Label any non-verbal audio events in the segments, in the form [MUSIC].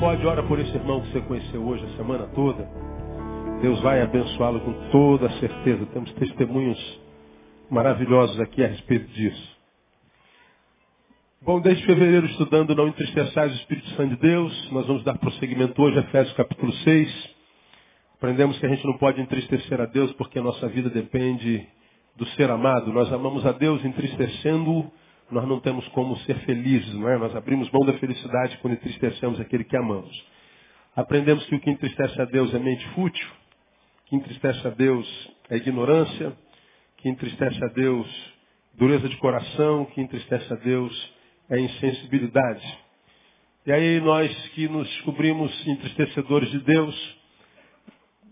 pode, ora por esse irmão que você conheceu hoje, a semana toda. Deus vai abençoá-lo com toda a certeza. Temos testemunhos maravilhosos aqui a respeito disso. Bom, desde fevereiro estudando Não Entristeçais o Espírito Santo de Deus, nós vamos dar prosseguimento hoje a Efésios capítulo 6. Aprendemos que a gente não pode entristecer a Deus porque a nossa vida depende do ser amado. Nós amamos a Deus entristecendo nós não temos como ser felizes, não é? Nós abrimos mão da felicidade quando entristecemos aquele que amamos. Aprendemos que o que entristece a Deus é mente fútil, que entristece a Deus é ignorância, que entristece a Deus dureza de coração, que entristece a Deus é insensibilidade. E aí nós que nos descobrimos entristecedores de Deus,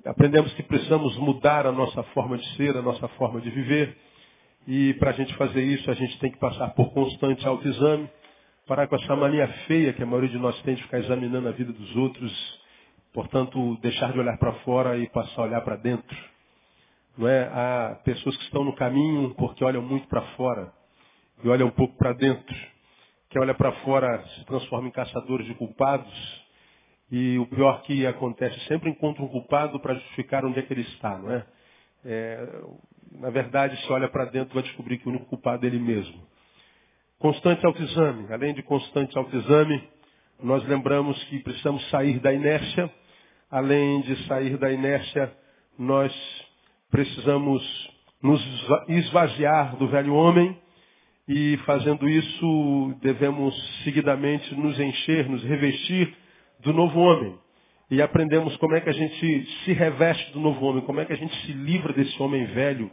aprendemos que precisamos mudar a nossa forma de ser, a nossa forma de viver e para a gente fazer isso, a gente tem que passar por constante autoexame, parar com essa mania feia que a maioria de nós tem de ficar examinando a vida dos outros, portanto, deixar de olhar para fora e passar a olhar para dentro. Não é? Há pessoas que estão no caminho porque olham muito para fora e olham um pouco para dentro. Quem olha para fora se transforma em caçadores de culpados e o pior que acontece, sempre encontra um culpado para justificar onde é que ele está, não é? É na verdade, se olha para dentro, vai descobrir que o único culpado é ele mesmo. Constante autoexame. Além de constante autoexame, nós lembramos que precisamos sair da inércia. Além de sair da inércia, nós precisamos nos esvaziar do velho homem e fazendo isso devemos seguidamente nos encher, nos revestir do novo homem e aprendemos como é que a gente se reveste do novo homem, como é que a gente se livra desse homem velho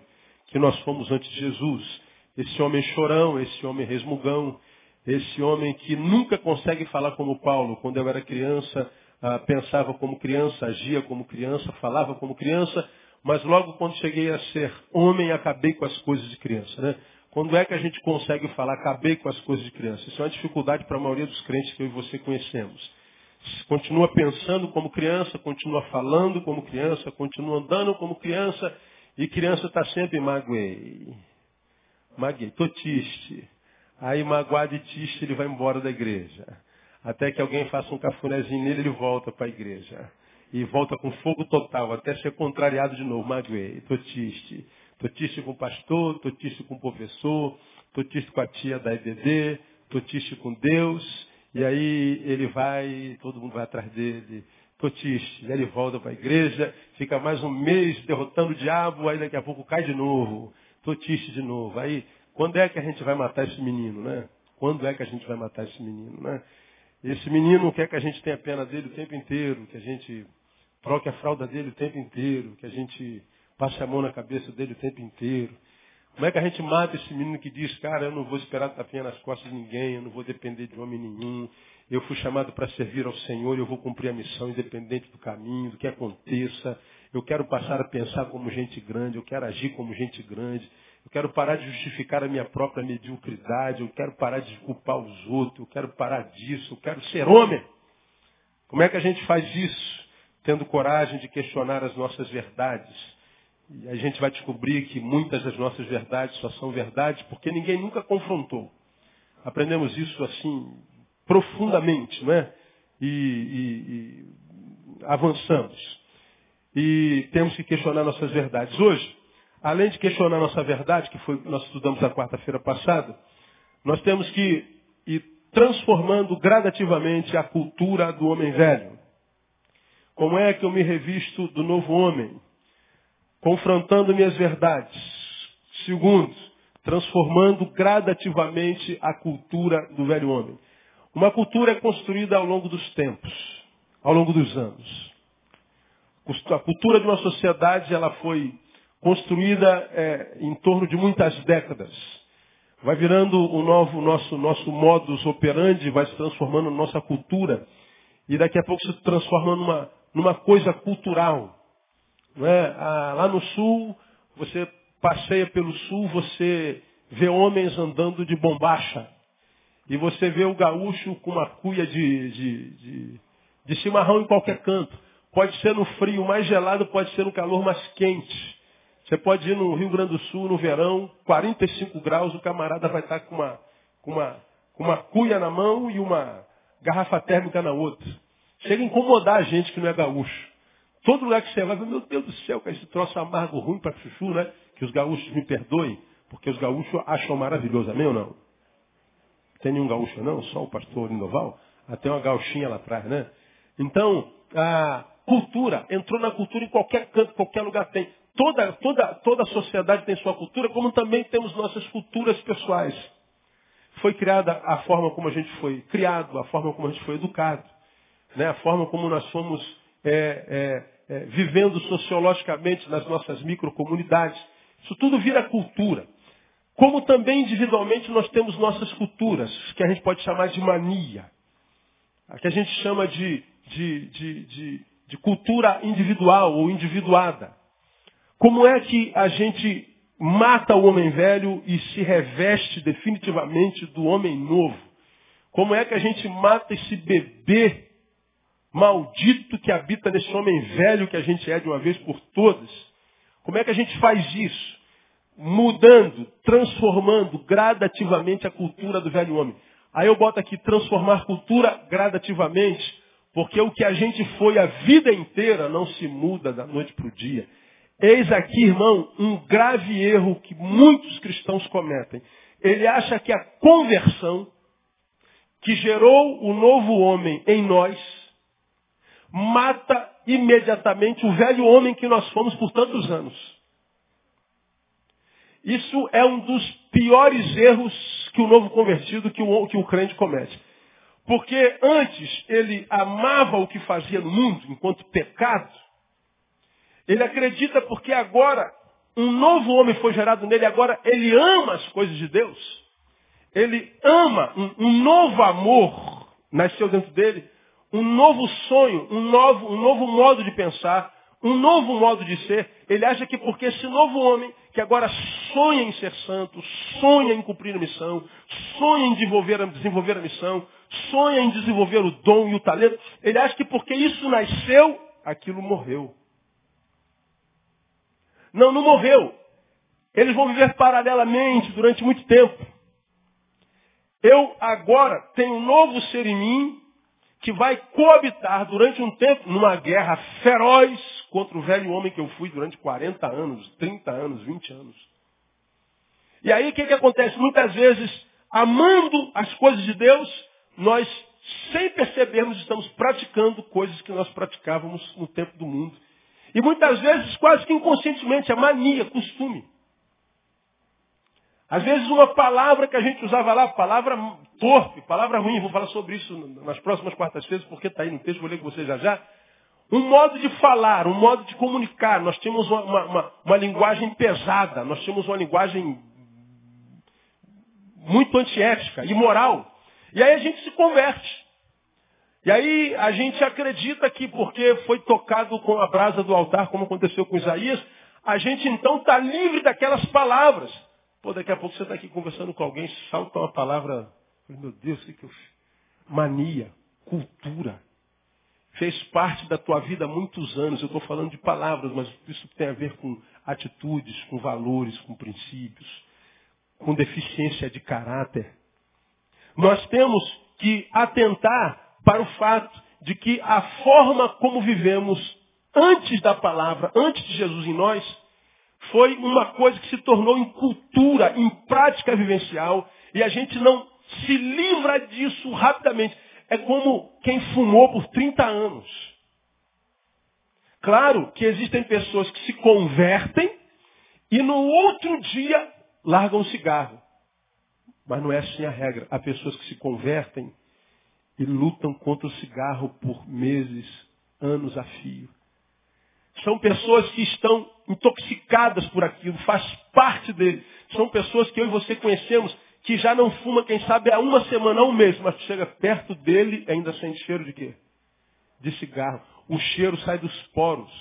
que nós fomos antes de Jesus. Esse homem chorão, esse homem resmugão, esse homem que nunca consegue falar como Paulo. Quando eu era criança, ah, pensava como criança, agia como criança, falava como criança, mas logo quando cheguei a ser homem, acabei com as coisas de criança. Né? Quando é que a gente consegue falar, acabei com as coisas de criança? Isso é uma dificuldade para a maioria dos crentes que eu e você conhecemos continua pensando como criança, continua falando como criança, continua andando como criança, e criança está sempre magoei. Maguei, tô triste. Aí magoado e triste ele vai embora da igreja. Até que alguém faça um cafunézinho nele, ele volta para a igreja. E volta com fogo total, até ser contrariado de novo. Magoei, tô triste. Tô triste com o pastor, tô triste com o professor, tô triste com a tia da EBD, tô triste com Deus. E aí ele vai, todo mundo vai atrás dele, totiste. Ele volta para a igreja, fica mais um mês derrotando o diabo, aí daqui a pouco cai de novo, totiste de novo. Aí, quando é que a gente vai matar esse menino, né? Quando é que a gente vai matar esse menino, né? Esse menino quer que a gente tenha pena dele o tempo inteiro, que a gente troque a fralda dele o tempo inteiro, que a gente passe a mão na cabeça dele o tempo inteiro. Como é que a gente mata esse menino que diz, cara, eu não vou esperar tapinha nas costas de ninguém, eu não vou depender de homem nenhum, eu fui chamado para servir ao Senhor, eu vou cumprir a missão independente do caminho, do que aconteça. Eu quero passar a pensar como gente grande, eu quero agir como gente grande. Eu quero parar de justificar a minha própria mediocridade, eu quero parar de culpar os outros, eu quero parar disso, eu quero ser homem. Como é que a gente faz isso? Tendo coragem de questionar as nossas verdades e a gente vai descobrir que muitas das nossas verdades só são verdades porque ninguém nunca confrontou. Aprendemos isso assim profundamente, não é? E, e, e avançamos. E temos que questionar nossas verdades. Hoje, além de questionar nossa verdade, que foi nós estudamos na quarta-feira passada, nós temos que ir transformando gradativamente a cultura do homem velho. Como é que eu me revisto do novo homem? Confrontando minhas verdades. Segundo, transformando gradativamente a cultura do velho homem. Uma cultura é construída ao longo dos tempos, ao longo dos anos. A cultura de uma sociedade ela foi construída é, em torno de muitas décadas. Vai virando o novo nosso nosso modus operandi, vai se transformando nossa cultura e daqui a pouco se transforma numa numa coisa cultural. É? Ah, lá no sul, você passeia pelo sul, você vê homens andando de bombacha. E você vê o gaúcho com uma cuia de, de, de, de chimarrão em qualquer canto. Pode ser no frio mais gelado, pode ser no calor mais quente. Você pode ir no Rio Grande do Sul no verão, 45 graus, o camarada vai estar com uma, com uma, com uma cuia na mão e uma garrafa térmica na outra. Chega a incomodar a gente que não é gaúcho. Todo lugar que você vai, meu Deus do céu, que esse troço amargo ruim para chuchu, né? Que os gaúchos me perdoem, porque os gaúchos acham maravilhoso, amém ou não? Tem nenhum gaúcho não? Só o pastor Lindoval? Até uma gauchinha lá atrás, né? Então, a cultura, entrou na cultura em qualquer canto, qualquer lugar tem. Toda, toda, toda sociedade tem sua cultura, como também temos nossas culturas pessoais. Foi criada a forma como a gente foi criado, a forma como a gente foi educado, né? a forma como nós fomos é, é, é, vivendo sociologicamente nas nossas microcomunidades. Isso tudo vira cultura. Como também individualmente nós temos nossas culturas, que a gente pode chamar de mania. A que a gente chama de, de, de, de, de cultura individual ou individuada. Como é que a gente mata o homem velho e se reveste definitivamente do homem novo? Como é que a gente mata esse bebê maldito que habita nesse homem velho que a gente é de uma vez por todas? Como é que a gente faz isso? Mudando, transformando gradativamente a cultura do velho homem. Aí eu boto aqui transformar cultura gradativamente, porque o que a gente foi a vida inteira não se muda da noite para o dia. Eis aqui, irmão, um grave erro que muitos cristãos cometem. Ele acha que a conversão que gerou o novo homem em nós mata imediatamente o velho homem que nós fomos por tantos anos. Isso é um dos piores erros que o novo convertido, que o, que o crente comete. Porque antes ele amava o que fazia no mundo, enquanto pecado, ele acredita porque agora um novo homem foi gerado nele, agora ele ama as coisas de Deus. Ele ama, um, um novo amor nasceu dentro dele, um novo sonho, um novo, um novo modo de pensar, um novo modo de ser. Ele acha que porque esse novo homem, que agora sonha em ser santo, sonha em cumprir a missão, sonha em desenvolver a, desenvolver a missão, sonha em desenvolver o dom e o talento, ele acha que porque isso nasceu, aquilo morreu. Não, não morreu. Eles vão viver paralelamente durante muito tempo. Eu agora tenho um novo ser em mim que vai coabitar durante um tempo numa guerra feroz contra o velho homem que eu fui durante 40 anos, 30 anos, 20 anos. E aí o que, que acontece? Muitas vezes, amando as coisas de Deus, nós, sem percebermos, estamos praticando coisas que nós praticávamos no tempo do mundo. E muitas vezes, quase que inconscientemente, é mania, costume. Às vezes uma palavra que a gente usava lá, palavra torpe, palavra ruim, vou falar sobre isso nas próximas quartas-feiras, porque está aí no texto, vou ler com você já já. Um modo de falar, um modo de comunicar. Nós temos uma, uma, uma, uma linguagem pesada, nós temos uma linguagem muito antiética, imoral. E aí a gente se converte. E aí a gente acredita que porque foi tocado com a brasa do altar, como aconteceu com Isaías, a gente então está livre daquelas palavras. Pô, daqui a pouco você está aqui conversando com alguém, salta uma palavra. Meu Deus, o que eu fiz? Mania, cultura. Fez parte da tua vida há muitos anos. Eu estou falando de palavras, mas isso tem a ver com atitudes, com valores, com princípios, com deficiência de caráter. Nós temos que atentar para o fato de que a forma como vivemos antes da palavra, antes de Jesus em nós, foi uma coisa que se tornou em cultura, em prática vivencial, e a gente não se livra disso rapidamente. É como quem fumou por 30 anos. Claro que existem pessoas que se convertem e no outro dia largam o cigarro. Mas não é assim a regra. Há pessoas que se convertem e lutam contra o cigarro por meses, anos a fio. São pessoas que estão intoxicadas por aquilo, faz parte dele. São pessoas que eu e você conhecemos que já não fuma, quem sabe, há uma semana, há um mês, mas chega perto dele ainda sente cheiro de quê? De cigarro. O cheiro sai dos poros.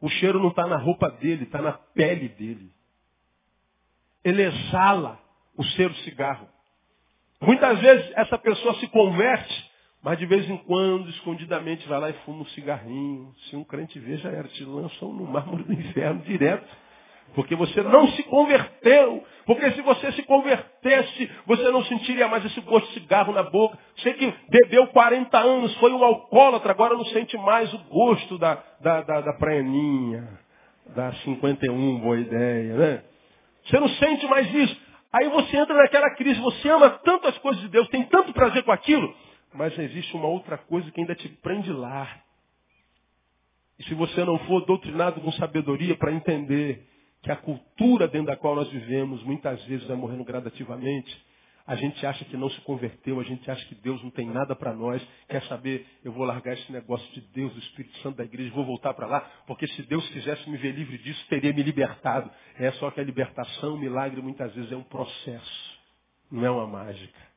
O cheiro não está na roupa dele, está na pele dele. Ele exala o cheiro do cigarro. Muitas vezes essa pessoa se converte mas de vez em quando, escondidamente, vai lá e fuma um cigarrinho. Se um crente vê, já era. Te lançam no mármore do inferno direto. Porque você não se converteu. Porque se você se convertesse, você não sentiria mais esse gosto de cigarro na boca. Você que bebeu 40 anos, foi um alcoólatra, agora não sente mais o gosto da, da, da, da praninha, da 51, boa ideia, né? Você não sente mais isso. Aí você entra naquela crise, você ama tanto as coisas de Deus, tem tanto prazer com aquilo, existe uma outra coisa que ainda te prende lá. E se você não for doutrinado com sabedoria para entender que a cultura dentro da qual nós vivemos muitas vezes vai morrendo gradativamente, a gente acha que não se converteu, a gente acha que Deus não tem nada para nós. Quer saber, eu vou largar esse negócio de Deus, do Espírito Santo da igreja, vou voltar para lá, porque se Deus quisesse me ver livre disso, teria me libertado. É só que a libertação, o milagre, muitas vezes é um processo, não é uma mágica.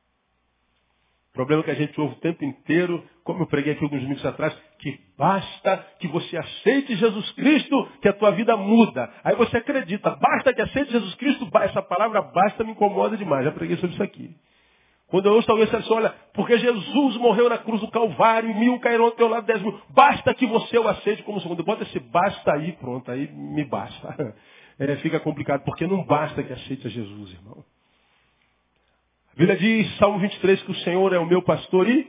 Problema que a gente ouve o tempo inteiro, como eu preguei aqui alguns minutos atrás, que basta que você aceite Jesus Cristo, que a tua vida muda. Aí você acredita, basta que aceite Jesus Cristo, essa palavra basta me incomoda demais. Já preguei sobre isso aqui. Quando eu ouço alguém dizer assim, olha, porque Jesus morreu na cruz do Calvário, mil caíram ao teu lado, dez mil. Basta que você o aceite como segundo. Bota esse basta aí, pronto, aí me basta. [LAUGHS] É, fica complicado, porque não basta que aceite a Jesus, irmão. A Bíblia diz, Salmo 23, que o Senhor é o meu pastor e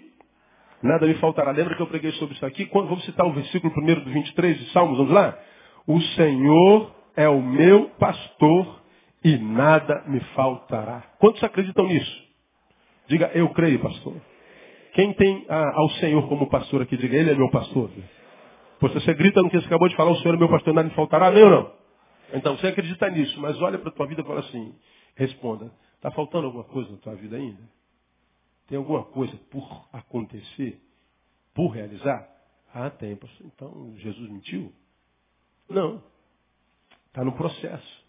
nada me faltará. Lembra que eu preguei sobre isso aqui? Vamos citar o versículo primeiro do 23 de Salmos, vamos lá? O Senhor é o meu pastor e nada me faltará. Quantos acreditam nisso? Diga, eu creio, pastor. Quem tem ah, ao Senhor como pastor aqui, diga, Ele é meu pastor. Pois você grita no que você acabou de falar, o Senhor é meu pastor, nada me faltará, ou não? Então, você acredita nisso, mas olha para a tua vida e fala assim, responda, Está faltando alguma coisa na tua vida ainda? Tem alguma coisa por acontecer? Por realizar? Ah, tem. Então, Jesus mentiu? Não. Está no processo.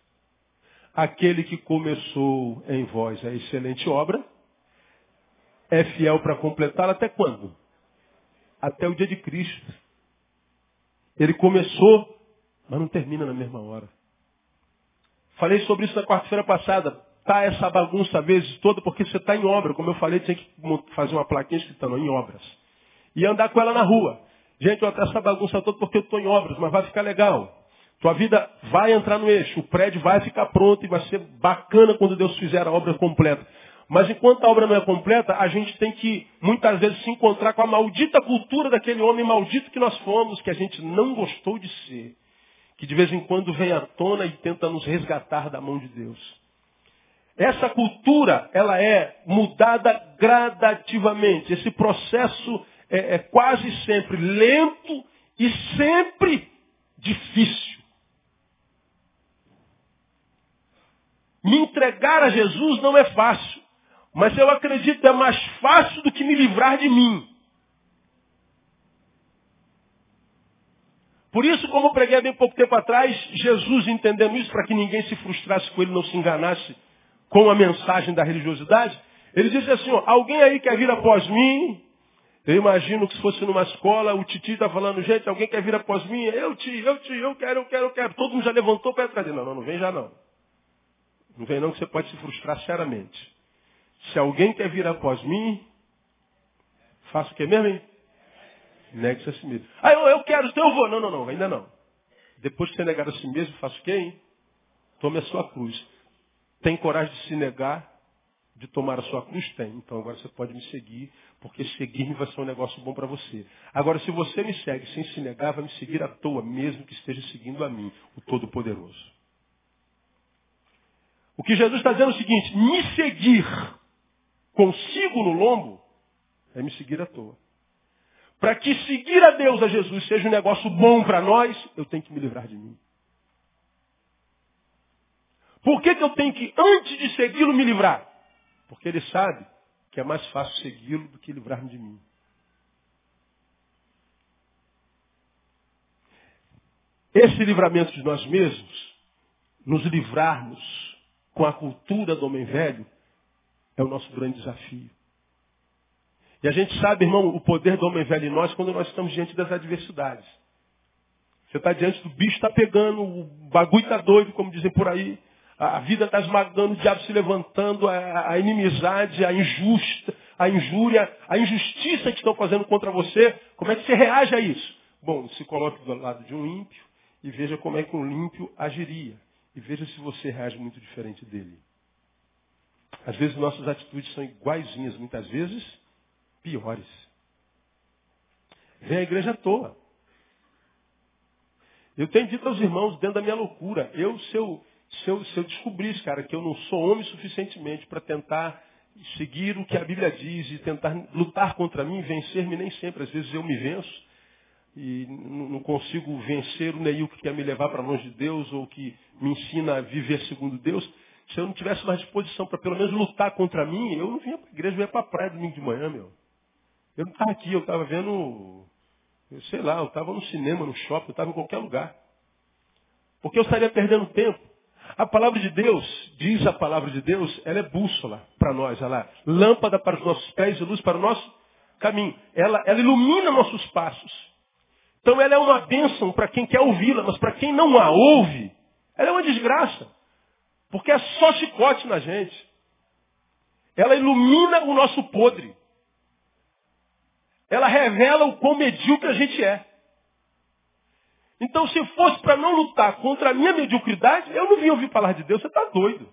Aquele que começou em vós a excelente obra, é fiel para completá-la até quando? Até o dia de Cristo. Ele começou, mas não termina na mesma hora. Falei sobre isso na quarta-feira passada essa bagunça vezes toda porque você está em obra. Como eu falei, tinha que fazer uma plaquinha escritando em obras. E andar com ela na rua. Gente, eu essa bagunça toda porque eu estou em obras, mas vai ficar legal. Tua vida vai entrar no eixo, o prédio vai ficar pronto e vai ser bacana quando Deus fizer a obra completa. Mas enquanto a obra não é completa, a gente tem que muitas vezes se encontrar com a maldita cultura daquele homem maldito que nós fomos, que a gente não gostou de ser. Que de vez em quando vem à tona e tenta nos resgatar da mão de Deus. Essa cultura, ela é mudada gradativamente. Esse processo é, é quase sempre lento e sempre difícil. Me entregar a Jesus não é fácil, mas eu acredito é mais fácil do que me livrar de mim. Por isso, como preguei há bem pouco tempo atrás, Jesus entendendo isso, para que ninguém se frustrasse com ele, não se enganasse, com a mensagem da religiosidade, ele disse assim, ó, alguém aí quer vir após mim? Eu imagino que se fosse numa escola, o titi está falando, gente, alguém quer vir após mim? Eu te, eu te, eu quero, eu quero, eu quero. Todo mundo já levantou para trás dele. Não, não, não vem já não. Não vem não que você pode se frustrar seriamente. Se alguém quer vir após mim, faça o que mesmo, hein? Negue-se a si mesmo. Ah, eu, eu quero, então eu vou. Não, não, não, ainda não. Depois que você negar a si mesmo, faça o que, hein? Tome a sua cruz. Tem coragem de se negar, de tomar a sua cruz? Tem. Então agora você pode me seguir, porque seguir-me vai ser um negócio bom para você. Agora, se você me segue sem se negar, vai me seguir à toa, mesmo que esteja seguindo a mim, o Todo-Poderoso. O que Jesus está dizendo é o seguinte: me seguir consigo no lombo é me seguir à toa. Para que seguir a Deus, a Jesus, seja um negócio bom para nós, eu tenho que me livrar de mim. Por que, que eu tenho que, antes de segui-lo, me livrar? Porque ele sabe que é mais fácil segui-lo do que livrar-me de mim. Esse livramento de nós mesmos, nos livrarmos com a cultura do homem velho, é o nosso grande desafio. E a gente sabe, irmão, o poder do homem velho em nós quando nós estamos diante das adversidades. Você está diante do bicho, está pegando, o bagulho está doido, como dizem por aí. A vida está esmagando, o diabo se levantando, a, a inimizade, a injusta, a injúria, a injustiça que estão fazendo contra você. Como é que você reage a isso? Bom, se coloque do lado de um ímpio e veja como é que um ímpio agiria. e veja se você reage muito diferente dele. Às vezes nossas atitudes são iguaizinhas, muitas vezes piores. Vem à igreja à toa. Eu tenho dito aos irmãos, dentro da minha loucura, eu, se eu, se eu, se eu descobrisse, cara, que eu não sou homem suficientemente para tentar seguir o que a Bíblia diz e tentar lutar contra mim, vencer-me, nem sempre, às vezes eu me venço e não consigo vencer o Neil que quer me levar para longe de Deus ou que me ensina a viver segundo Deus. Se eu não tivesse mais disposição para pelo menos lutar contra mim, eu não vinha para a igreja, eu ia para a praia domingo de manhã, meu. Eu não estava aqui, eu estava vendo sei lá, eu estava no cinema, no shopping, eu estava em qualquer lugar. Porque eu estaria perdendo tempo. A palavra de Deus, diz a palavra de Deus, ela é bússola para nós, ela é lâmpada para os nossos pés e luz para o nosso caminho. Ela, ela ilumina nossos passos. Então ela é uma bênção para quem quer ouvi-la, mas para quem não a ouve, ela é uma desgraça. Porque é só chicote na gente. Ela ilumina o nosso podre ela revela o quão medíocre a gente é. Então, se fosse para não lutar contra a minha mediocridade, eu não vim ouvir falar de Deus, você está doido.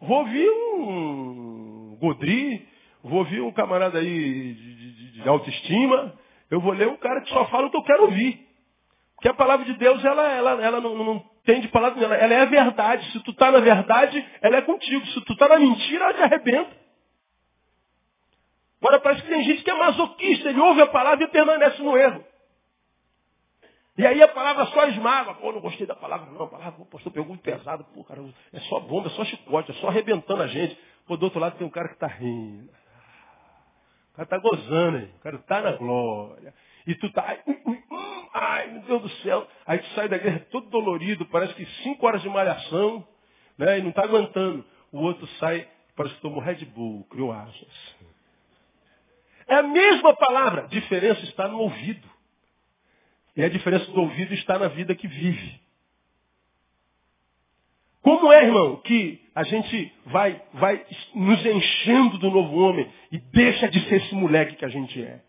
Vou ouvir um Godri, vou ouvir um camarada aí de, de, de, autoestima, eu vou ler um cara que só fala o que eu quero ouvir. Porque a palavra de Deus, ela, ela, ela não, não tem de palavra, ela, ela é a verdade. Se tu está na verdade, ela é contigo. Se tu está na mentira, ela te arrebenta. Agora parece que tem gente que é masoquista, ele ouve a palavra e permanece no erro. E aí a palavra só esmaga. Pô, não gostei da palavra, não. A palavra, pastor, pegou muito pesado. Pô, cara, é só bomba, é só chicote, é só arrebentando a gente. Pô, do outro lado tem um cara que está rindo. O cara está gozando, hein? O cara está na glória. E tu tá, ai, ai, meu Deus do céu. Aí tu sai da guerra todo dolorido, parece que cinco horas de malhação, né? E não está aguentando. O outro sai, parece que tomou Red Bull, criou asas. É a mesma palavra. A diferença está no ouvido. E a diferença do ouvido está na vida que vive. Como é, irmão, que a gente vai, vai nos enchendo do novo homem e deixa de ser esse moleque que a gente é?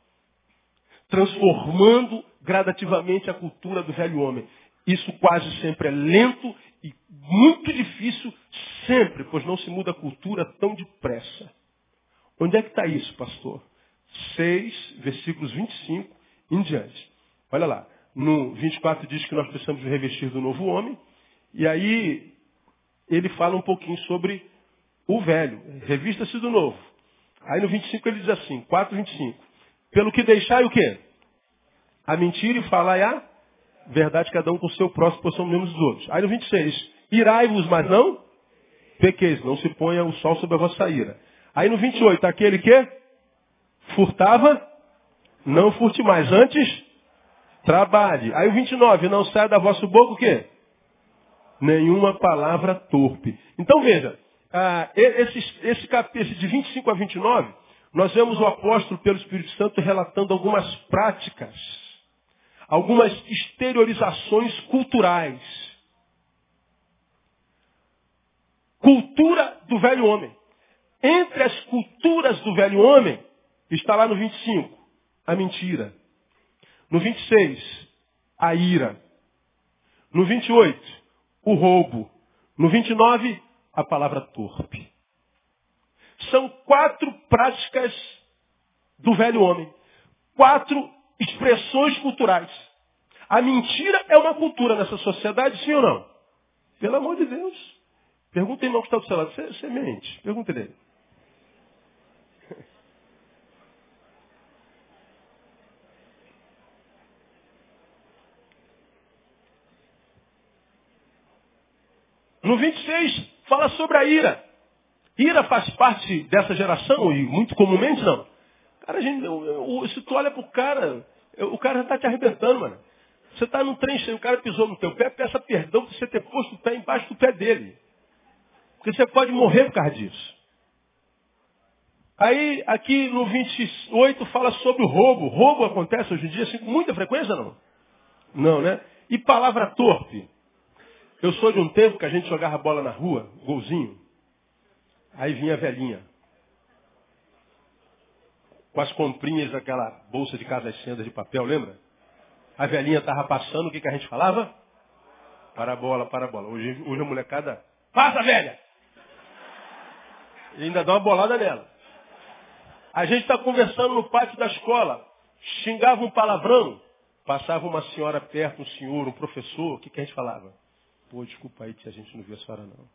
Transformando gradativamente a cultura do velho homem. Isso quase sempre é lento e muito difícil, sempre, pois não se muda a cultura tão depressa. Onde é que está isso, pastor? 6, versículos 25 em diante. Olha lá. No 24 diz que nós precisamos revestir do novo homem. E aí ele fala um pouquinho sobre o velho. Revista-se do novo. Aí no 25 ele diz assim, 4, 25. Pelo que deixai o quê? A mentira e falai a verdade, cada um com o seu próximo, pois somos mesmos dos outros. Aí no 26, irai-vos, mas não pequeis, não se ponha o sol sobre a vossa ira. Aí no 28, aquele que Furtava? Não furte mais. Antes, trabalhe. Aí o 29, não sai da vossa boca o quê? Nenhuma palavra torpe. Então veja, ah, esse, esse, esse de 25 a 29, nós vemos o apóstolo pelo Espírito Santo relatando algumas práticas, algumas exteriorizações culturais. Cultura do velho homem. Entre as culturas do velho homem, Está lá no 25, a mentira. No 26, a ira. No 28, o roubo. No 29, a palavra torpe. São quatro práticas do velho homem. Quatro expressões culturais. A mentira é uma cultura nessa sociedade, sim ou não? Pelo amor de Deus. Pergunta irmão que está do seu lado. Você, mente. Pergunta dele. No 26, fala sobre a ira. Ira faz parte dessa geração e muito comumente não. Cara, gente, se tu olha pro cara, o cara já está te arrebentando, mano. Você está num trem o cara pisou no teu pé, peça perdão por você ter posto o pé embaixo do pé dele. Porque você pode morrer por causa disso. Aí, aqui no 28, fala sobre o roubo. Roubo acontece hoje em dia assim, com muita frequência, não? Não, né? E palavra torpe. Eu sou de um tempo que a gente jogava bola na rua, golzinho. Aí vinha a velhinha. Com as comprinhas daquela bolsa de casas sendas de papel, lembra? A velhinha estava passando, o que, que a gente falava? Para a bola, para a bola. Hoje, hoje a molecada, passa, velha! E ainda dá uma bolada nela. A gente está conversando no pátio da escola. Xingava um palavrão. Passava uma senhora perto, um senhor, um professor. O que, que a gente falava? Pô, desculpa aí, tia, a gente não viu a senhora não.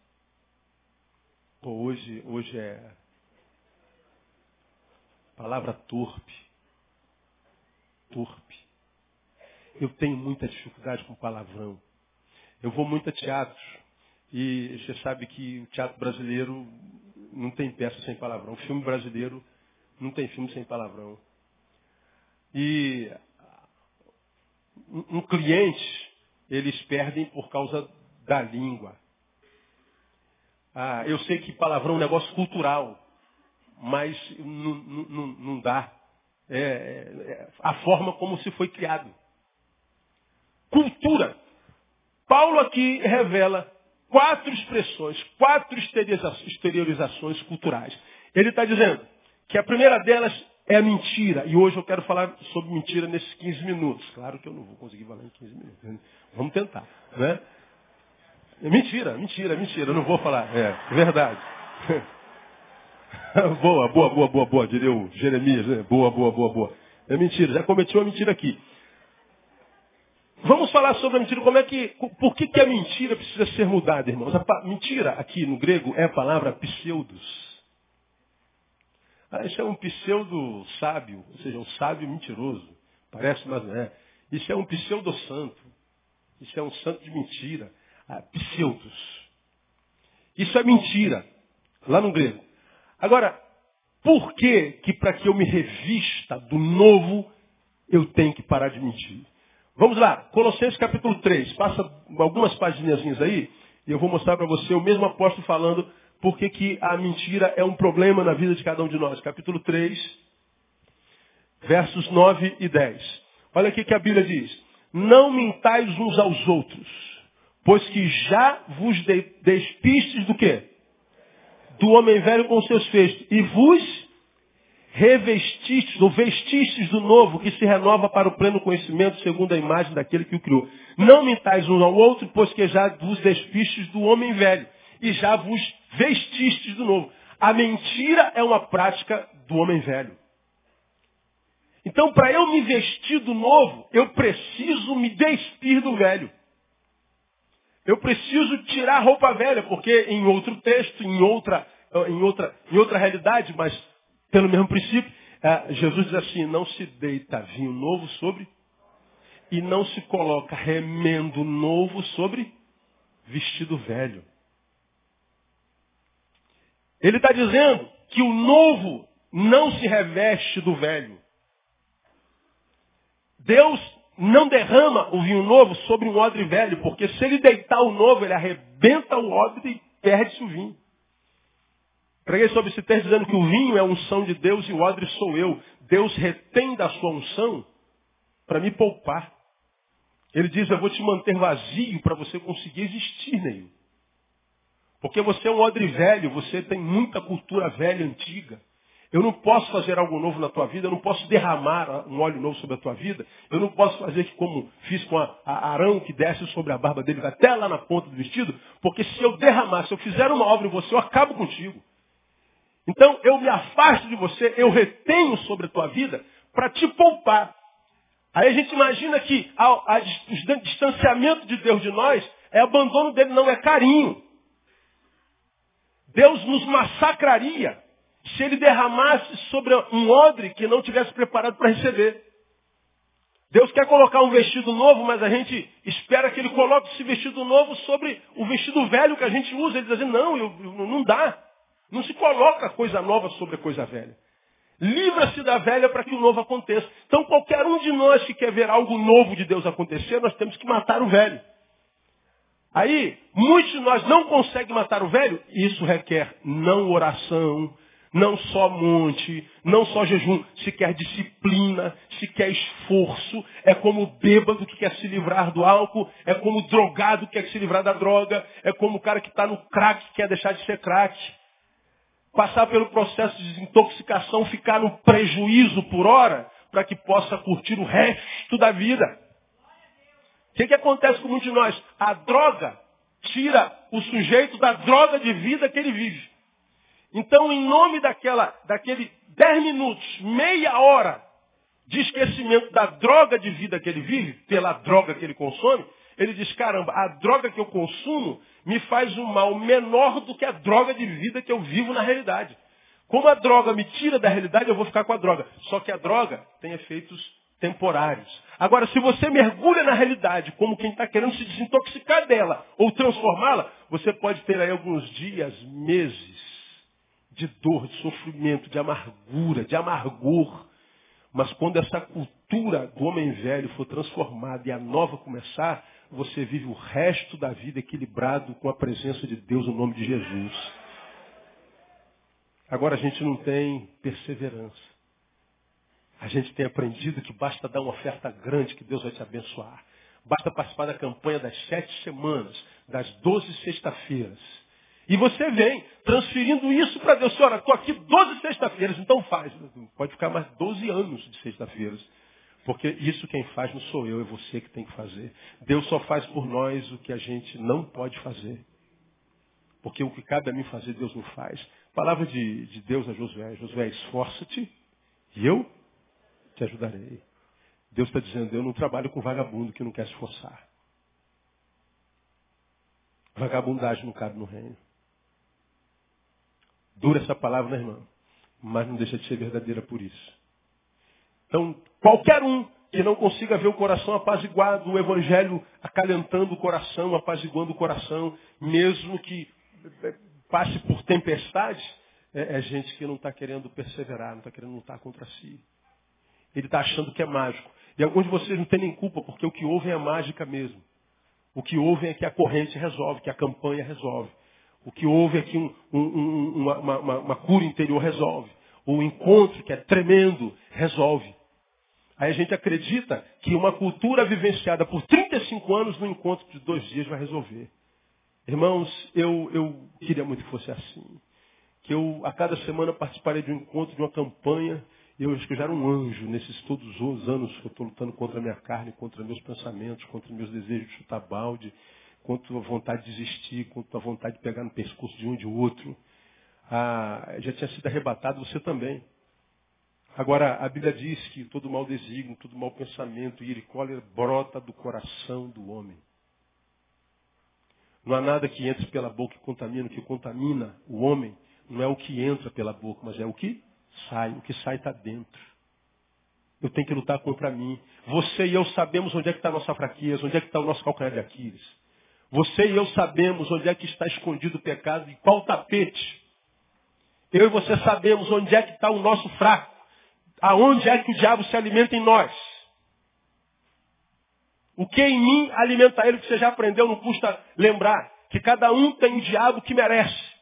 Pô, hoje, hoje é palavra torpe. Torpe. Eu tenho muita dificuldade com palavrão. Eu vou muito a teatros. E você sabe que o teatro brasileiro não tem peça sem palavrão. O filme brasileiro não tem filme sem palavrão. E um cliente, eles perdem por causa da língua. Ah, eu sei que palavrão é um negócio cultural, mas não, dá. É, é, é, a forma como se foi criado. Cultura. Paulo aqui revela quatro expressões, quatro exteriorizações culturais. Ele está dizendo que a primeira delas é a mentira. E hoje eu quero falar sobre mentira nesses 15 minutos. Claro que eu não vou conseguir falar em 15 minutos. Né? Vamos tentar. Né? Mentira, mentira, mentira. Eu não vou falar. É, verdade. [LAUGHS] boa, boa, boa, boa, boa, diria o Jeremias. Né? Boa, boa, boa, boa. É mentira, já cometi uma mentira aqui. Vamos falar sobre a mentira. Como é que, por que, que a mentira precisa ser mudada, irmãos? A mentira aqui no grego é a palavra pseudos. Ah, isso é um pseudo sábio, ou seja, um sábio mentiroso. Parece, mas não é. Isso é um pseudo santo. Isso é um santo de mentira. Ah, pseudos. Isso é mentira, lá no grego. Agora, por que que para que eu me revista do novo, eu tenho que parar de mentir? Vamos lá, Colossenses capítulo 3. Passa algumas páginas aí, e eu vou mostrar para você o mesmo apóstolo falando por que a mentira é um problema na vida de cada um de nós. Capítulo 3, versos 9 e 10. Olha aqui que a Bíblia diz. Não mintais uns aos outros, pois que já vos despistes do quê? Do homem velho com seus feitos, e vos revestistes ou vestistes do novo que se renova para o pleno conhecimento segundo a imagem daquele que o criou. Não mintais uns ao outro, pois que já vos despistes do homem velho e já vos vestistes do novo. A mentira é uma prática do homem velho. Então, para eu me vestir do novo, eu preciso me despir do velho. Eu preciso tirar a roupa velha, porque em outro texto, em outra, em outra, em outra realidade, mas pelo mesmo princípio, é, Jesus diz assim, não se deita vinho novo sobre e não se coloca remendo novo sobre vestido velho. Ele está dizendo que o novo não se reveste do velho. Deus não derrama o vinho novo sobre um odre velho, porque se ele deitar o novo, ele arrebenta o odre e perde-se o vinho. Preguei sobre esse texto dizendo que o vinho é a unção de Deus e o odre sou eu. Deus retém da sua unção para me poupar. Ele diz, eu vou te manter vazio para você conseguir existir nele. Porque você é um odre velho, você tem muita cultura velha, antiga. Eu não posso fazer algo novo na tua vida, eu não posso derramar um óleo novo sobre a tua vida, eu não posso fazer como fiz com a, a Arão que desce sobre a barba dele, até lá na ponta do vestido, porque se eu derramar, se eu fizer uma obra em você, eu acabo contigo. Então eu me afasto de você, eu retenho sobre a tua vida para te poupar. Aí a gente imagina que a, a, o distanciamento de Deus de nós é abandono dele, não é carinho. Deus nos massacraria se ele derramasse sobre um odre que não tivesse preparado para receber. Deus quer colocar um vestido novo, mas a gente espera que ele coloque esse vestido novo sobre o vestido velho que a gente usa. Ele diz assim, não, eu, não dá. Não se coloca coisa nova sobre coisa velha. Livra-se da velha para que o novo aconteça. Então qualquer um de nós que quer ver algo novo de Deus acontecer, nós temos que matar o velho. Aí, muitos de nós não conseguem matar o velho, isso requer não oração, não só monte, não só jejum, se quer disciplina, se quer esforço, é como o bêbado que quer se livrar do álcool, é como o drogado que quer se livrar da droga, é como o cara que está no crack que quer deixar de ser crack. Passar pelo processo de desintoxicação, ficar no prejuízo por hora, para que possa curtir o resto da vida. O que, que acontece com muitos de nós? A droga tira o sujeito da droga de vida que ele vive. Então, em nome daquela, daquele 10 minutos, meia hora de esquecimento da droga de vida que ele vive, pela droga que ele consome, ele diz, caramba, a droga que eu consumo me faz um mal menor do que a droga de vida que eu vivo na realidade. Como a droga me tira da realidade, eu vou ficar com a droga. Só que a droga tem efeitos temporários. Agora, se você mergulha na realidade como quem está querendo se desintoxicar dela ou transformá-la, você pode ter aí alguns dias, meses de dor, de sofrimento, de amargura, de amargor. Mas quando essa cultura do homem velho for transformada e a nova começar, você vive o resto da vida equilibrado com a presença de Deus no nome de Jesus. Agora a gente não tem perseverança. A gente tem aprendido que basta dar uma oferta grande que Deus vai te abençoar. Basta participar da campanha das sete semanas, das doze sexta-feiras. E você vem transferindo isso para Deus. Senhora, estou aqui 12 sexta-feiras, então faz. Pode ficar mais 12 anos de sexta-feiras. Porque isso quem faz não sou eu, é você que tem que fazer. Deus só faz por nós o que a gente não pode fazer. Porque o que cabe a mim fazer, Deus não faz. Palavra de, de Deus a Josué. Josué, esforça-te e eu te ajudarei. Deus está dizendo, eu não trabalho com vagabundo que não quer se esforçar. Vagabundagem não cabe no reino. Dura essa palavra, né, irmão? Mas não deixa de ser verdadeira por isso. Então, qualquer um que não consiga ver o coração apaziguado, o evangelho acalentando o coração, apaziguando o coração, mesmo que eh, passe por tempestade, é, é gente que não está querendo perseverar, não está querendo lutar contra si. Ele está achando que é mágico. E alguns de vocês não têm nem culpa, porque o que ouvem é mágica mesmo. O que ouvem é que a corrente resolve, que a campanha resolve. O que houve aqui, um, um, uma, uma, uma cura interior resolve. O encontro, que é tremendo, resolve. Aí a gente acredita que uma cultura vivenciada por 35 anos no encontro de dois dias vai resolver. Irmãos, eu, eu queria muito que fosse assim. Que eu, a cada semana, participaria de um encontro, de uma campanha. Eu acho que eu já era um anjo nesses todos os anos que eu estou lutando contra a minha carne, contra meus pensamentos, contra meus desejos de chutar balde, quanto a vontade de desistir, quanto a vontade de pegar no pescoço de um de outro. Ah, já tinha sido arrebatado você também. Agora, a Bíblia diz que todo mau desígnio, todo mau pensamento, ira e cólera brota do coração do homem. Não há nada que entre pela boca e contamina. O que contamina o homem não é o que entra pela boca, mas é o que sai. O que sai está dentro. Eu tenho que lutar contra mim. Você e eu sabemos onde é que está a nossa fraqueza, onde é que está o nosso calcanhar de Aquiles. Você e eu sabemos onde é que está escondido o pecado e qual tapete. Eu e você sabemos onde é que está o nosso fraco. Aonde é que o diabo se alimenta em nós. O que em mim alimenta ele, que você já aprendeu, não custa lembrar. Que cada um tem o diabo que merece.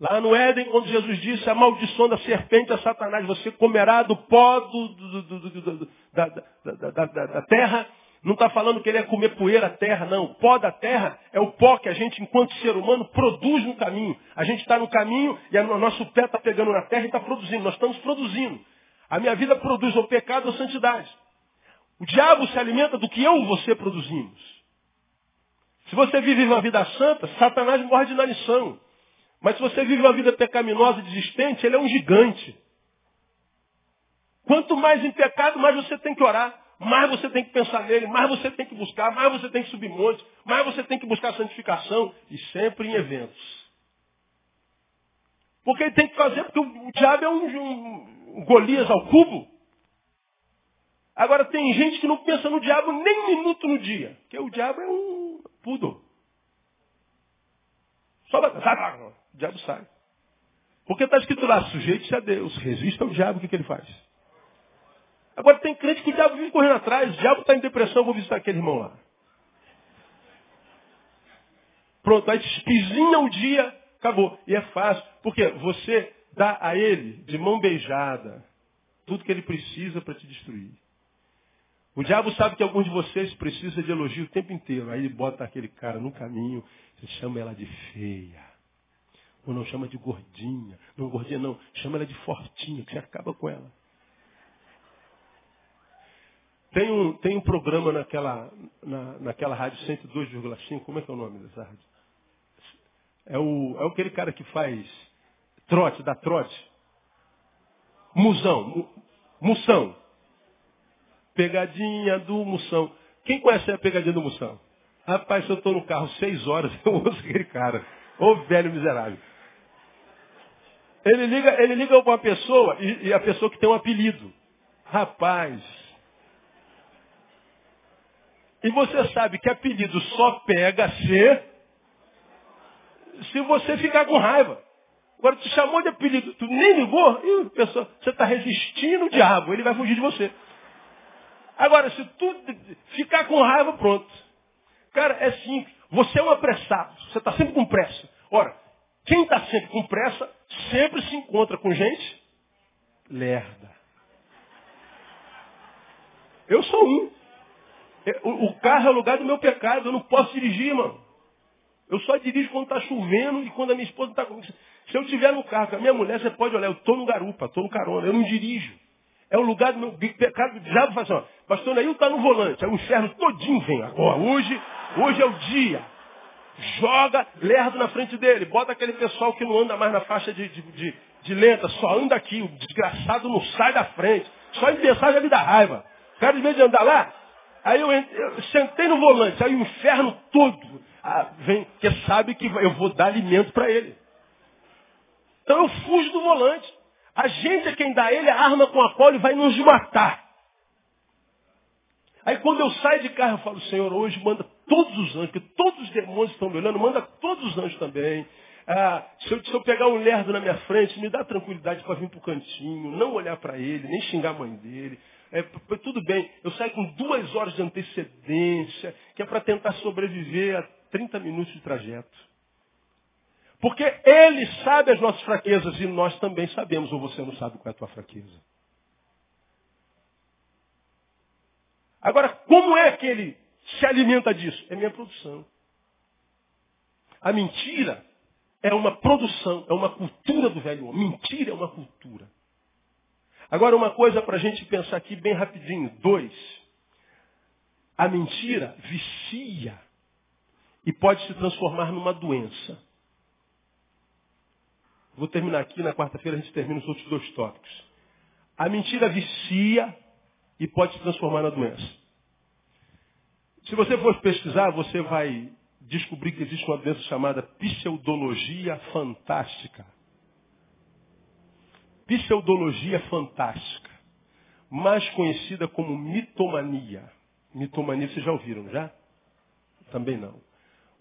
Lá no Éden, quando Jesus disse, a maldição da serpente a Satanás, você comerá do pó do, do, do, da, da, da, da terra não está falando que ele é comer poeira terra, não. O pó da terra é o pó que a gente, enquanto ser humano, produz no caminho. A gente está no caminho e o nosso pé está pegando na terra e está produzindo. Nós estamos produzindo. A minha vida produz o pecado ou santidade. O diabo se alimenta do que eu e você produzimos. Se você vive uma vida santa, Satanás morre de inanição. Mas se você vive uma vida pecaminosa e desistente, ele é um gigante. Quanto mais em pecado, mais você tem que orar mais você tem que pensar nele, mais você tem que buscar, mais você tem que subir montes, mais você tem que buscar santificação, e sempre em eventos. Porque ele tem que fazer, porque o, diabo é um, um Golias ao cubo. Agora tem gente que não pensa no diabo nem um minuto no dia, porque o diabo é um pudo. Só o diabo sai. Porque está escrito lá, sujeite-se a Deus, resista ao diabo, o que, que ele faz? Agora tem crente que o diabo vive correndo atrás, o diabo está em depressão, vou visitar aquele irmão lá. Pronto, aí espizinha o dia, acabou. E é fácil, porque você dá a ele, de mão beijada, tudo que ele precisa para te destruir. O diabo sabe que alguns de vocês precisam de elogio o tempo inteiro. Aí ele bota aquele cara no caminho, você chama ela de feia. Ou não chama de gordinha. Não, gordinha não, chama ela de fortinha, que você acaba com ela. Tem um, tem um programa naquela, na, naquela rádio 102,5, como é que é o nome dessa rádio? É o, é aquele cara que faz trote, dá trote. Musão, Mução. Pegadinha do Mução. Quem conhece a pegadinha do Mução? Rapaz, se eu estou no carro seis horas, [LAUGHS] eu ouço aquele cara. Ô velho miserável. Ele liga, ele liga uma pessoa e, e a pessoa que tem um apelido. Rapaz, e você sabe que apelido só pega se se você ficar com raiva. Agora, tu chamou de apelido, tu nem ligou, e pessoa, você está resistindo o diabo, ele vai fugir de você. Agora, se tu ficar com raiva, pronto. Cara, é simples. Você é um apressado, você está sempre com pressa. Ora, quem está sempre com pressa, sempre se encontra com gente lerda. Eu sou um. É, o carro é o lugar do meu pecado, eu não posso dirigir, mano. Eu só dirijo quando está chovendo e quando a minha esposa está comigo. Se eu estiver no carro com a minha mulher, você pode olhar, eu estou no garupa, estou no carona, eu não dirijo. É o lugar do meu pecado. O diabo fala assim, ó, pastor Neil está no volante, aí o inferno todinho vem agora. Hoje, hoje é o dia. Joga lerdo na frente dele. Bota aquele pessoal que não anda mais na faixa de, de, de, de lenta, só anda aqui. O desgraçado não sai da frente. Só em mensagem ele dá raiva. O cara, de vez de andar lá, Aí eu, eu, sentei no volante, aí o inferno todo ah, vem, que sabe que eu vou dar alimento para ele. Então eu fujo do volante. A gente é quem dá ele a arma com a qual ele vai nos matar. Aí quando eu saio de carro, eu falo, Senhor, hoje manda todos os anjos, porque todos os demônios estão me olhando, manda todos os anjos também. Ah, se, eu, se, eu, pegar um lerdo na minha frente, me dá tranquilidade para vir para o cantinho, não olhar para ele, nem xingar a mãe dele. É, tudo bem, eu saio com duas horas de antecedência, que é para tentar sobreviver a 30 minutos de trajeto. Porque ele sabe as nossas fraquezas e nós também sabemos, ou você não sabe qual é a tua fraqueza. Agora, como é que ele se alimenta disso? É minha produção. A mentira é uma produção, é uma cultura do velho homem. Mentira é uma cultura. Agora, uma coisa para a gente pensar aqui bem rapidinho. Dois. A mentira vicia e pode se transformar numa doença. Vou terminar aqui, na quarta-feira a gente termina os outros dois tópicos. A mentira vicia e pode se transformar na doença. Se você for pesquisar, você vai descobrir que existe uma doença chamada pseudologia fantástica pseudologia fantástica, mais conhecida como mitomania. Mitomania vocês já ouviram, já? Também não.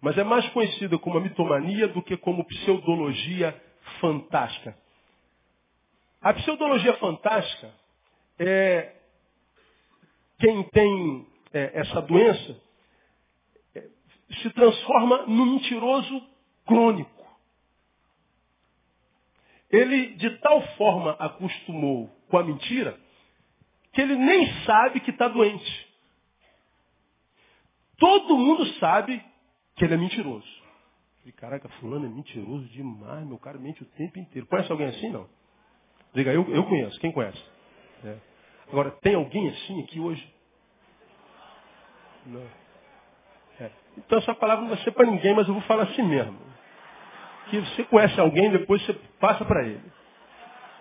Mas é mais conhecida como a mitomania do que como pseudologia fantástica. A pseudologia fantástica é quem tem é, essa doença é, se transforma num mentiroso crônico. Ele de tal forma acostumou com a mentira que ele nem sabe que está doente. Todo mundo sabe que ele é mentiroso. E caraca, fulano é mentiroso demais, meu cara mente o tempo inteiro. Conhece alguém assim? Não. Diga, eu, eu conheço. Quem conhece? É. Agora, tem alguém assim aqui hoje? Não. É. Então essa palavra não vai ser para ninguém, mas eu vou falar assim mesmo que você conhece alguém, depois você passa para ele.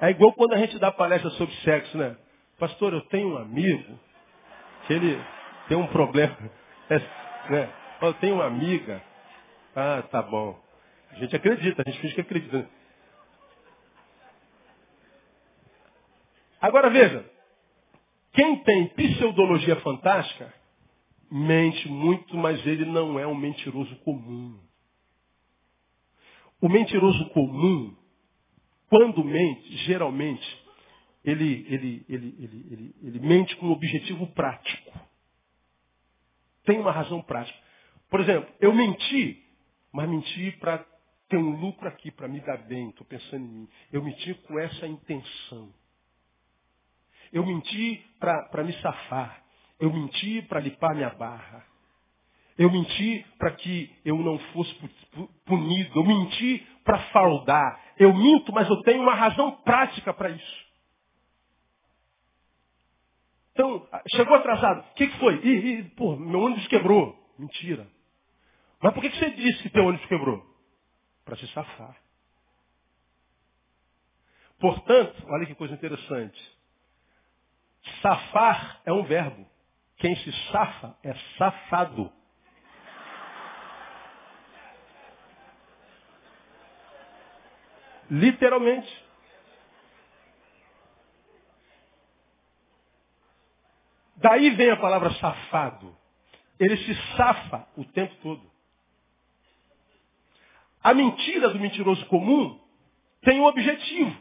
É igual quando a gente dá palestra sobre sexo, né? Pastor, eu tenho um amigo que ele tem um problema. [LAUGHS] É, né? Eu tenho uma amiga. Ah, tá bom. A gente acredita, a gente finge que acredita. Agora veja, quem tem pseudologia fantástica, mente muito, mas ele não é um mentiroso comum. O mentiroso comum, quando mente, geralmente, ele, ele, ele, ele, mente com um objetivo prático. Tem uma razão prática. Por exemplo, eu menti, mas menti para ter um lucro aqui, para me dar bem, estou pensando em mim. Eu menti com essa intenção. Eu menti para me safar. Eu menti para limpar minha barra. Eu menti para que eu não fosse punido. Eu menti para faldar. Eu minto, mas eu tenho uma razão prática para isso. Então, chegou atrasado. O que, que foi? Ih, ih, pô, meu ônibus quebrou. Mentira. Mas por que, que você disse que teu ônibus quebrou? Para se safar. Portanto, olha que coisa interessante. Safar é um verbo. Quem se safa é safado. Literalmente. Daí vem a palavra safado. Ele se safa o tempo todo. A mentira do mentiroso comum tem um objetivo.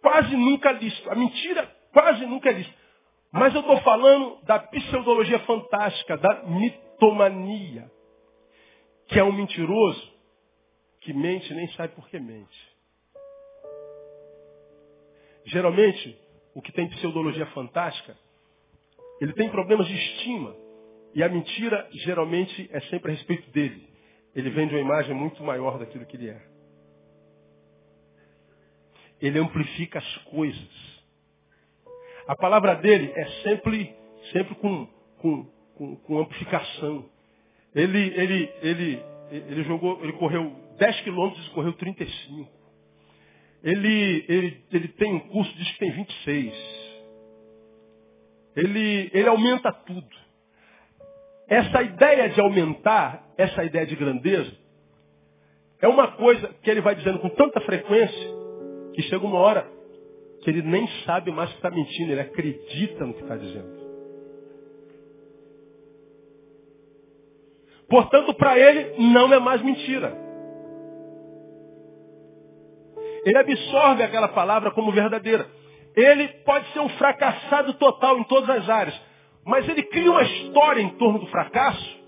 Quase nunca listo. A mentira quase nunca é listo. Mas eu estou falando da pseudologia fantástica, da mitomania. Que é um mentiroso que mente nem sabe por que mente. Geralmente, o que tem pseudologia fantástica, ele tem problemas de estima. E a mentira, geralmente, é sempre a respeito dele. Ele vende uma imagem muito maior daquilo que ele é. Ele amplifica as coisas. A palavra dele é sempre, sempre com, com, com, com amplificação. Ele, ele, ele, ele jogou, ele correu 10 quilômetros e correu 35. Ele, ele, ele tem um curso, diz que tem 26. Ele, ele aumenta tudo. Essa ideia de aumentar, essa ideia de grandeza, é uma coisa que ele vai dizendo com tanta frequência que chega uma hora que ele nem sabe mais que está mentindo, ele acredita no que está dizendo. Portanto, para ele não é mais mentira. Ele absorve aquela palavra como verdadeira. Ele pode ser um fracassado total em todas as áreas. Mas ele cria uma história em torno do fracasso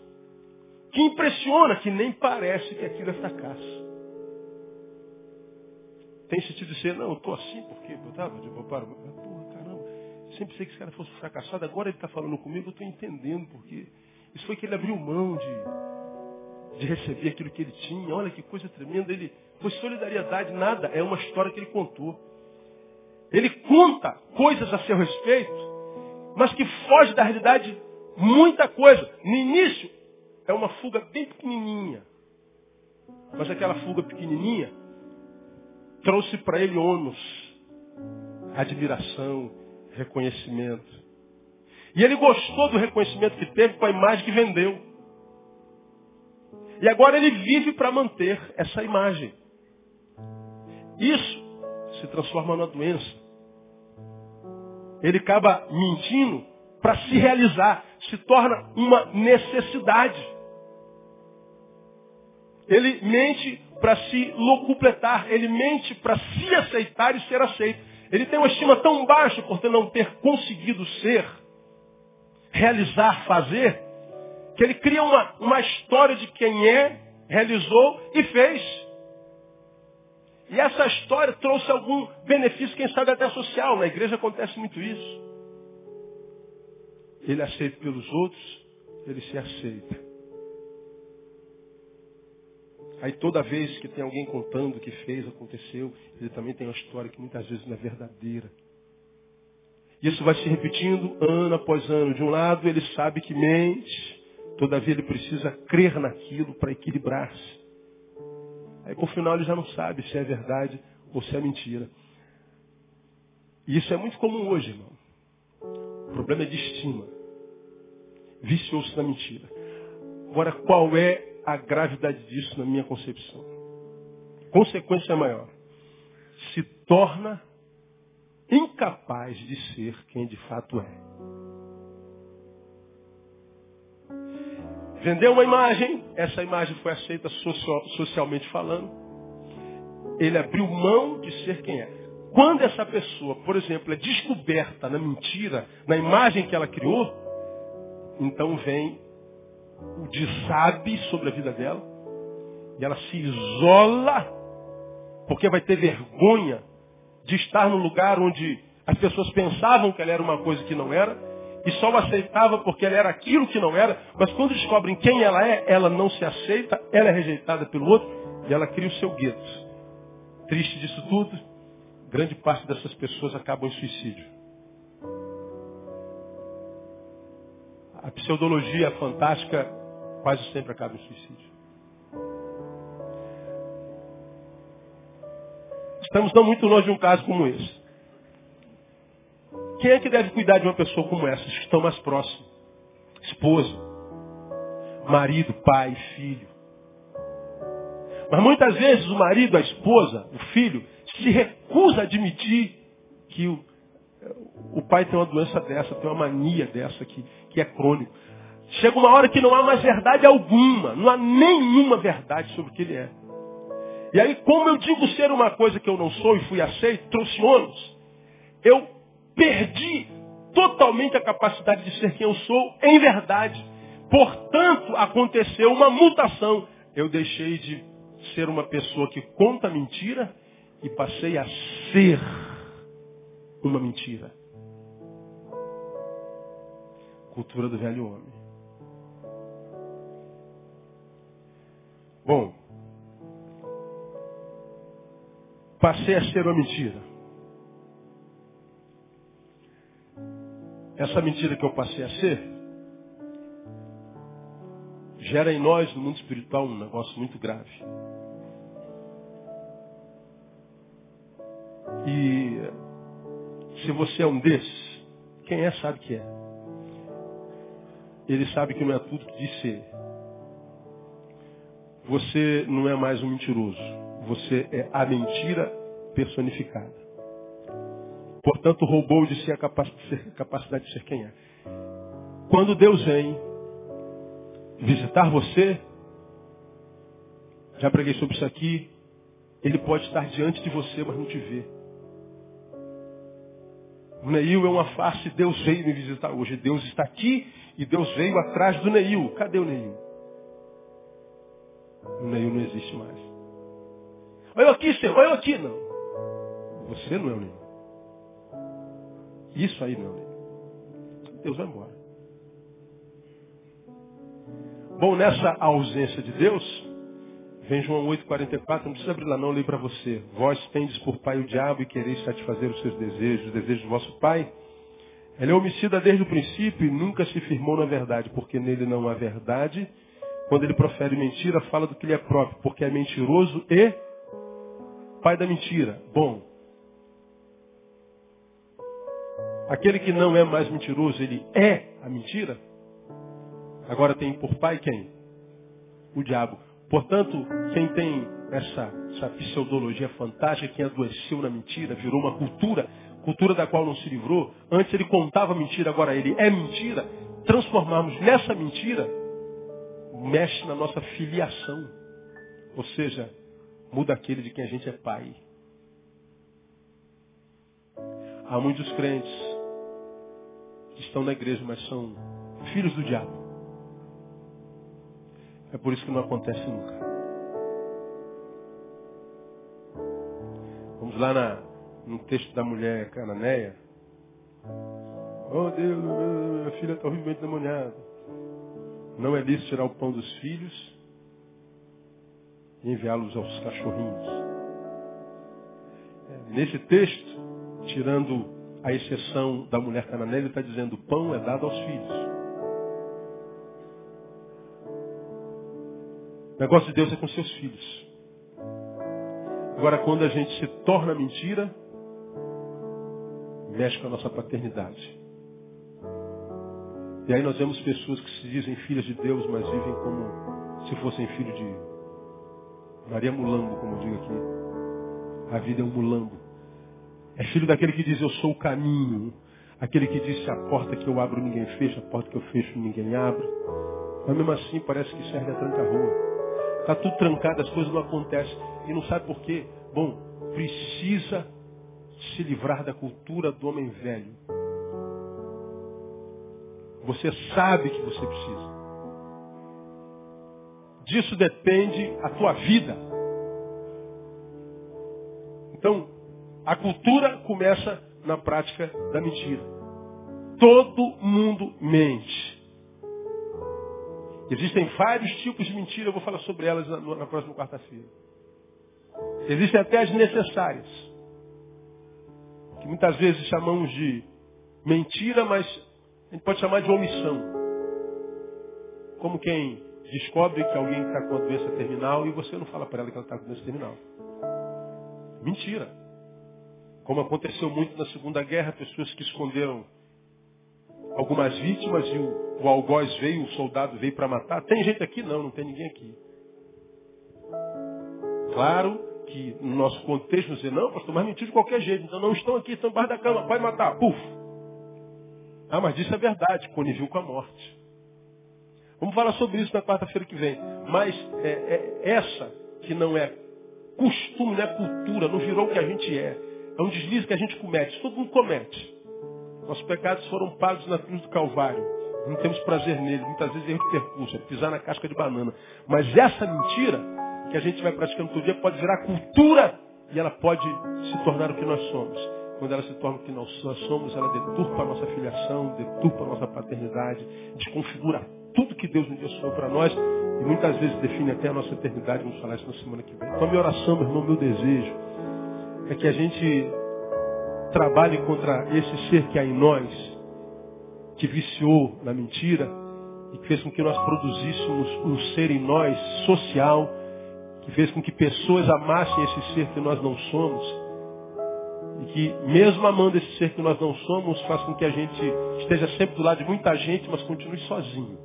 que impressiona, que nem parece que aquilo é fracasso. Tem sentido ser, não, eu estou assim porque eu estava de para, porra, caramba, sempre sei que esse cara fosse fracassado, agora ele está falando comigo, eu estou entendendo porque isso foi que ele abriu mão de, de receber aquilo que ele tinha. Olha que coisa tremenda, ele, foi solidariedade, nada. É uma história que ele contou. Ele conta coisas a seu respeito, mas que foge da realidade muita coisa. No início, é uma fuga bem pequenininha. Mas aquela fuga pequenininha trouxe para ele ônus, admiração, reconhecimento. E ele gostou do reconhecimento que teve com a imagem que vendeu. E agora ele vive para manter essa imagem. Isso se transforma numa doença. Ele acaba mentindo para se realizar, se torna uma necessidade. Ele mente para se locupletar, ele mente para se aceitar e ser aceito. Ele tem uma estima tão baixa por não ter conseguido ser, realizar, fazer, que ele cria uma, uma história de quem é, realizou e fez. E essa história trouxe algum benefício, quem sabe até social. Na igreja acontece muito isso. Ele é aceita pelos outros, ele se aceita. Aí toda vez que tem alguém contando o que fez, aconteceu, ele também tem uma história que muitas vezes não é verdadeira. Isso vai se repetindo ano após ano. De um lado, ele sabe que mente, todavia ele precisa crer naquilo para equilibrar-se. Aí por final ele já não sabe se é verdade ou se é mentira. E isso é muito comum hoje, irmão. O problema é de estima. Viciou-se na mentira. Agora, qual é a gravidade disso na minha concepção? Consequência maior. Se torna incapaz de ser quem de fato é. Vendeu uma imagem, essa imagem foi aceita socialmente falando. Ele abriu mão de ser quem é. Quando essa pessoa, por exemplo, é descoberta na mentira, na imagem que ela criou, então vem o desabe sobre a vida dela, e ela se isola, porque vai ter vergonha de estar no lugar onde as pessoas pensavam que ela era uma coisa que não era, e só o aceitava porque ela era aquilo que não era, mas quando descobrem quem ela é, ela não se aceita, ela é rejeitada pelo outro e ela cria o seu gueto. Triste disso tudo, grande parte dessas pessoas acabam em suicídio. A pseudologia fantástica quase sempre acaba em suicídio. Estamos não muito longe de um caso como esse. Quem é que deve cuidar de uma pessoa como essa? Os que estão mais próximos. Esposa, marido, pai, filho. Mas muitas vezes o marido, a esposa, o filho, se recusa a admitir que o, o pai tem uma doença dessa, tem uma mania dessa que, que é crônico. Chega uma hora que não há mais verdade alguma, não há nenhuma verdade sobre o que ele é. E aí, como eu digo ser uma coisa que eu não sou e fui aceito, trouxe ônus, eu perdi totalmente a capacidade de ser quem eu sou em verdade. Portanto, aconteceu uma mutação. Eu deixei de ser uma pessoa que conta mentira e passei a ser uma mentira. Cultura do velho homem. Bom, passei a ser uma mentira. Essa mentira que eu passei a ser gera em nós, no mundo espiritual, um negócio muito grave. E se você é um desses, quem é sabe que é. Ele sabe que não é tudo que diz ser. Você não é mais um mentiroso. Você é a mentira personificada. Portanto, roubou de si a capacidade de ser quem é. Quando Deus vem visitar você, já preguei sobre isso aqui, ele pode estar diante de você, mas não te vê. Neil é uma face, Deus veio me visitar hoje. Deus está aqui e Deus veio atrás do Neil. Cadê o Neil? O Neil não existe mais. Olha aqui, Senhor, olha aqui. Não. Você não é o Neil. Isso aí não é o Neil. Deus vai embora. Bom, nessa ausência de Deus, vem João 8,44, não precisa abrir lá não, leio para você. Vós tendes por pai o diabo e quereis satisfazer os seus desejos, os desejos do vosso pai. Ele é homicida desde o princípio e nunca se firmou na verdade, porque nele não há verdade. Quando ele profere mentira, fala do que lhe é próprio, porque é mentiroso e pai da mentira. Bom, aquele que não é mais mentiroso, ele é a mentira. Agora tem por pai quem? O diabo. Portanto, quem tem essa, essa pseudologia fantástica, quem adoeceu na mentira, virou uma cultura, cultura da qual não se livrou. Antes ele contava mentira, agora ele é mentira. Transformarmos nessa mentira, mexe na nossa filiação. Ou seja, muda aquele de quem a gente é pai. Há muitos crentes estão na igreja, mas são filhos do diabo. É por isso que não acontece nunca. Vamos lá na, no texto da mulher cananeia. Oh Deus, minha filha está horrivelmente demoniada. Não é lícito tirar o pão dos filhos e enviá-los aos cachorrinhos. Nesse texto, tirando a exceção da mulher cananeia, ele está dizendo: o pão é dado aos filhos. O negócio de Deus é com seus filhos. Agora, quando a gente se torna mentira, mexe com a nossa paternidade. E aí nós vemos pessoas que se dizem filhas de Deus, mas vivem como se fossem filhos de Maria Mulambo, como eu digo aqui. A vida é um mulambo. É filho daquele que diz, eu sou o caminho. Aquele que diz, a porta que eu abro ninguém fecha, a porta que eu fecho ninguém abre. Mas mesmo assim parece que serve a tranca-rua. Está tudo trancado, as coisas não acontecem. E não sabe por quê? Bom, precisa se livrar da cultura do homem velho. Você sabe que você precisa. Disso depende a tua vida. Então, a cultura começa na prática da mentira. Todo mundo mente. Existem vários tipos de mentira, eu vou falar sobre elas na, na próxima quarta-feira. Existem até as necessárias. que muitas vezes chamamos de mentira, mas a gente pode chamar de omissão. Como quem descobre que alguém está com a doença terminal e você não fala para ela que ela está com doença terminal. Mentira. Como aconteceu muito na Segunda Guerra, pessoas que esconderam algumas vítimas e o, o algoz veio, o soldado veio para matar. Tem gente aqui? Não, não tem ninguém aqui. Claro que no nosso contexto, dizer, não, pastor, mas mentiu de qualquer jeito. Então não estão aqui, estão embaixo da cama, pode matar. Puf! Ah, mas isso é verdade, coniviu com a morte. Vamos falar sobre isso na quarta-feira que vem. Mas é, é, essa que não é costume, não é cultura, não virou o que a gente é. É um deslize que a gente comete. Todo mundo comete. Nossos pecados foram pagos na cruz do Calvário. Não temos prazer nele. Muitas vezes erro de percurso, é pisar na casca de banana. Mas essa mentira que a gente vai praticando todo dia pode virar cultura e ela pode se tornar o que nós somos. Quando ela se torna o que nós somos, ela deturpa a nossa filiação, deturpa a nossa paternidade, desconfigura tudo que Deus nos deu para nós e muitas vezes define até a nossa eternidade. Vamos falar isso na semana que vem. Então, minha oração, meu irmão, meu desejo é que a gente trabalhe contra esse ser que há em nós, que viciou na mentira e que fez com que nós produzíssemos um ser em nós social, que fez com que pessoas amassem esse ser que nós não somos e que, mesmo amando esse ser que nós não somos, faz com que a gente esteja sempre do lado de muita gente, mas continue sozinho.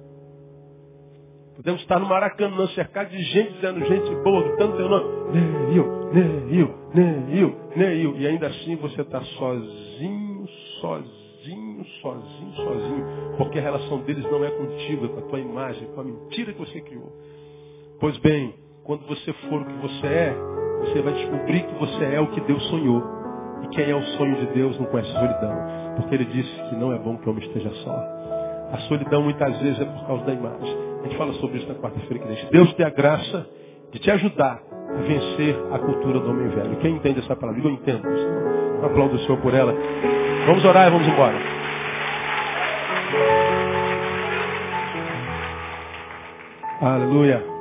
Podemos estar no Maracanã, cercado de gente dizendo gente boa, gritando teu nome. Neil, Neil, Neil, Neil. E ainda assim você está sozinho, sozinho, sozinho, sozinho. Porque a relação deles não é contigo, é com a tua imagem, com a mentira que você criou. Pois bem, quando você for o que você é, você vai descobrir que você é o que Deus sonhou. E quem é o sonho de Deus não conhece solidão. Porque ele disse que não é bom que o homem esteja só. A solidão muitas vezes é por causa da imagem. A gente fala sobre isso na quarta-feira que deixa. Deus tem a graça de te ajudar a vencer a cultura do homem velho. Quem entende essa palavra? Eu entendo. Um aplauso do Senhor por ela. Vamos orar e vamos embora. Aleluia.